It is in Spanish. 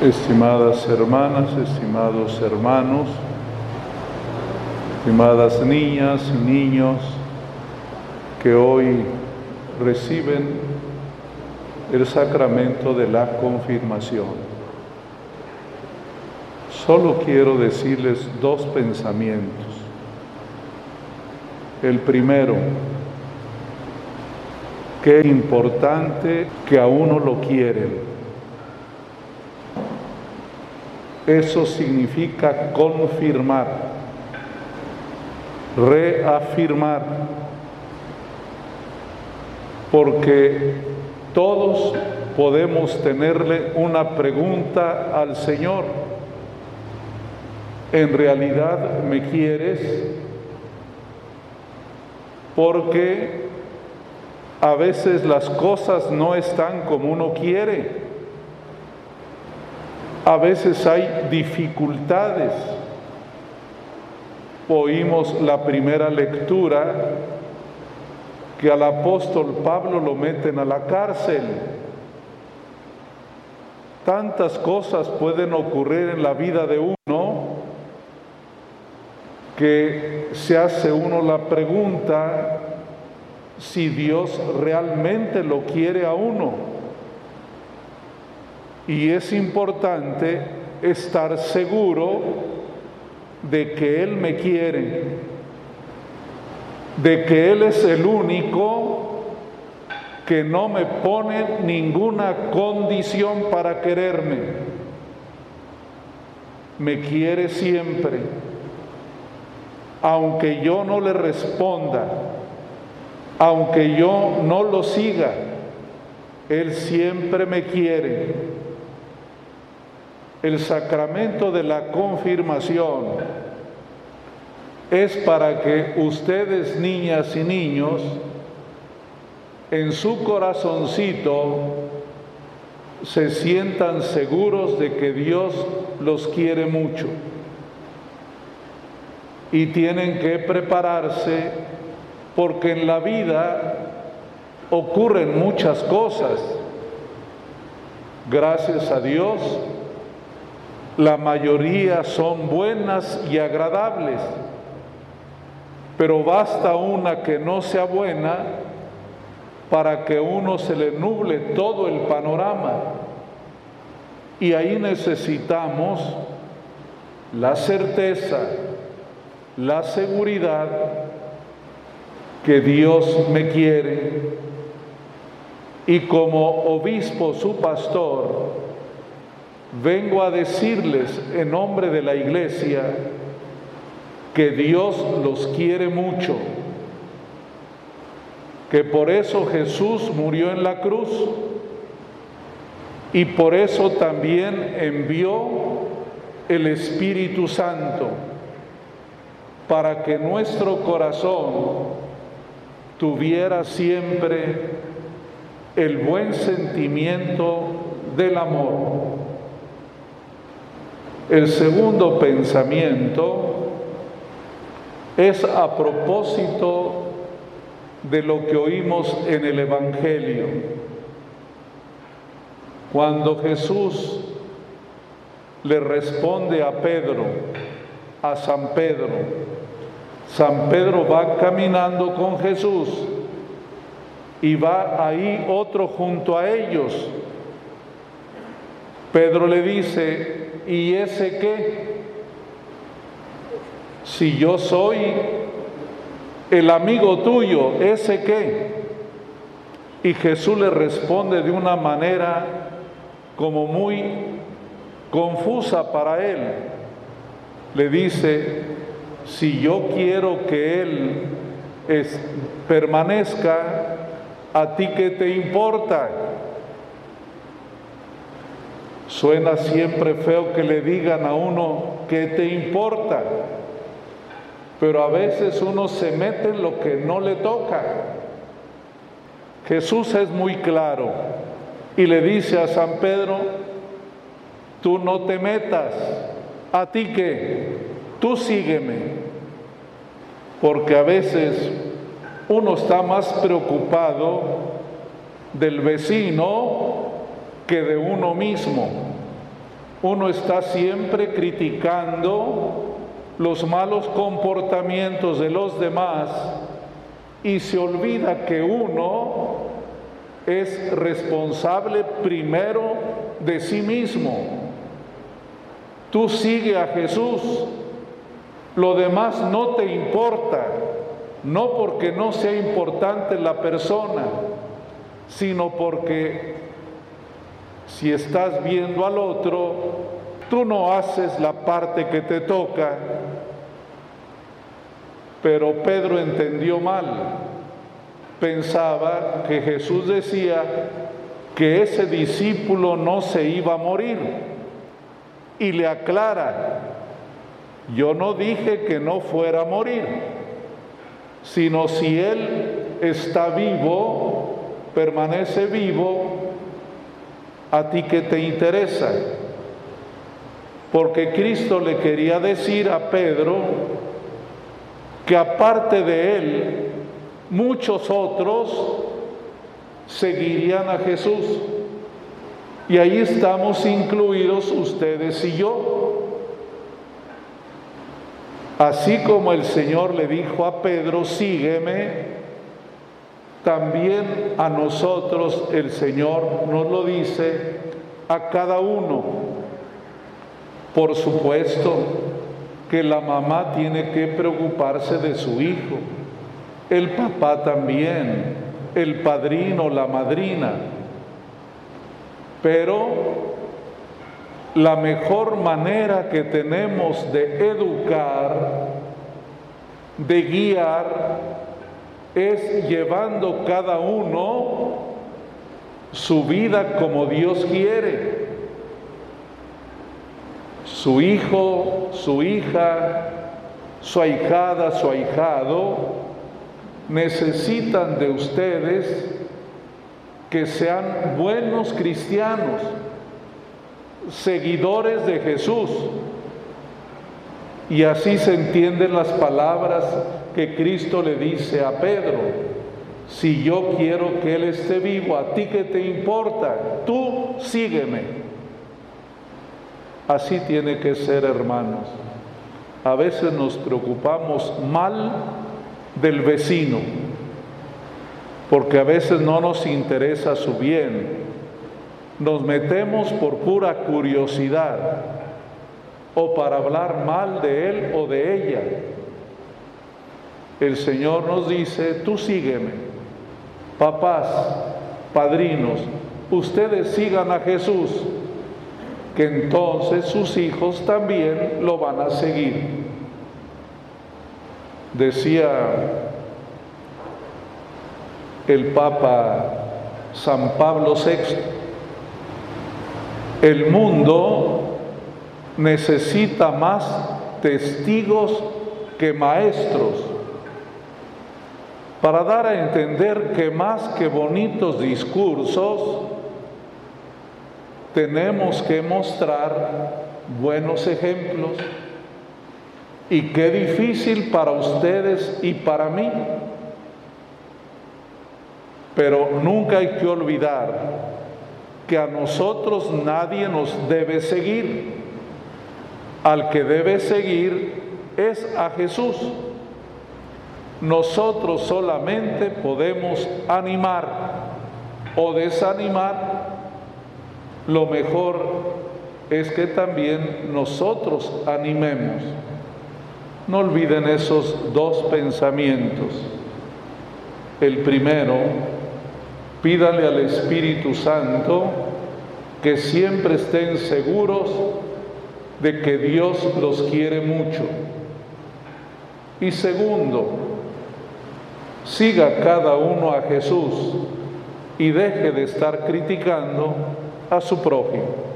Estimadas hermanas, estimados hermanos, estimadas niñas y niños que hoy reciben el sacramento de la confirmación. Solo quiero decirles dos pensamientos. El primero, es importante que a uno lo quieren. Eso significa confirmar, reafirmar, porque todos podemos tenerle una pregunta al Señor. ¿En realidad me quieres? Porque a veces las cosas no están como uno quiere. A veces hay dificultades. Oímos la primera lectura que al apóstol Pablo lo meten a la cárcel. Tantas cosas pueden ocurrir en la vida de uno que se hace uno la pregunta si Dios realmente lo quiere a uno. Y es importante estar seguro de que Él me quiere, de que Él es el único que no me pone ninguna condición para quererme. Me quiere siempre, aunque yo no le responda, aunque yo no lo siga, Él siempre me quiere. El sacramento de la confirmación es para que ustedes, niñas y niños, en su corazoncito se sientan seguros de que Dios los quiere mucho y tienen que prepararse porque en la vida ocurren muchas cosas. Gracias a Dios, la mayoría son buenas y agradables, pero basta una que no sea buena para que uno se le nuble todo el panorama. Y ahí necesitamos la certeza, la seguridad que Dios me quiere y como obispo su pastor, vengo a decirles en nombre de la iglesia que Dios los quiere mucho, que por eso Jesús murió en la cruz y por eso también envió el Espíritu Santo para que nuestro corazón tuviera siempre el buen sentimiento del amor. El segundo pensamiento es a propósito de lo que oímos en el Evangelio. Cuando Jesús le responde a Pedro, a San Pedro, San Pedro va caminando con Jesús y va ahí otro junto a ellos. Pedro le dice, ¿y ese qué? Si yo soy el amigo tuyo, ¿ese qué? Y Jesús le responde de una manera como muy confusa para él. Le dice, si yo quiero que Él permanezca, ¿a ti qué te importa? Suena siempre feo que le digan a uno, ¿qué te importa? Pero a veces uno se mete en lo que no le toca. Jesús es muy claro y le dice a San Pedro, tú no te metas, a ti qué, tú sígueme, porque a veces uno está más preocupado del vecino que de uno mismo. Uno está siempre criticando los malos comportamientos de los demás y se olvida que uno es responsable primero de sí mismo. Tú sigue a Jesús, lo demás no te importa, no porque no sea importante la persona, sino porque si estás viendo al otro, tú no haces la parte que te toca. Pero Pedro entendió mal. Pensaba que Jesús decía que ese discípulo no se iba a morir. Y le aclara, yo no dije que no fuera a morir, sino si él está vivo, permanece vivo, ¿A ti que te interesa? Porque Cristo le quería decir a Pedro que aparte de él, muchos otros seguirían a Jesús. Y ahí estamos incluidos ustedes y yo. Así como el Señor le dijo a Pedro, sígueme, también a nosotros el Señor nos lo dice a cada uno. Por supuesto que la mamá tiene que preocuparse de su hijo, el papá también, el padrino, la madrina. Pero la mejor manera que tenemos de educar, de guiar, es llevando cada uno su vida como Dios quiere. Su hijo, su hija, su ahijada, su ahijado, necesitan de ustedes que sean buenos cristianos, seguidores de Jesús. Y así se entienden las palabras que Cristo le dice a Pedro, si yo quiero que Él esté vivo, ¿a ti qué te importa? Tú sígueme. Así tiene que ser, hermanos. A veces nos preocupamos mal del vecino, porque a veces no nos interesa su bien. Nos metemos por pura curiosidad o para hablar mal de él o de ella el Señor nos dice, tú sígueme. Papás, padrinos, ustedes sigan a Jesús, que entonces sus hijos también lo van a seguir. Decía el Papa San Pablo VI, el mundo necesita más testigos que maestros para dar a entender que más que bonitos discursos, tenemos que mostrar buenos ejemplos. Y qué difícil para ustedes y para mí. Pero nunca hay que olvidar que a nosotros nadie nos debe seguir. Al que debe seguir es a Jesús. Nosotros solamente podemos animar o desanimar. Lo mejor es que también nosotros animemos. No olviden esos dos pensamientos. El primero, pídale al Espíritu Santo que siempre estén seguros de que Dios los quiere mucho. Y segundo, siga cada uno a Jesús y deje de estar criticando a su prójimo.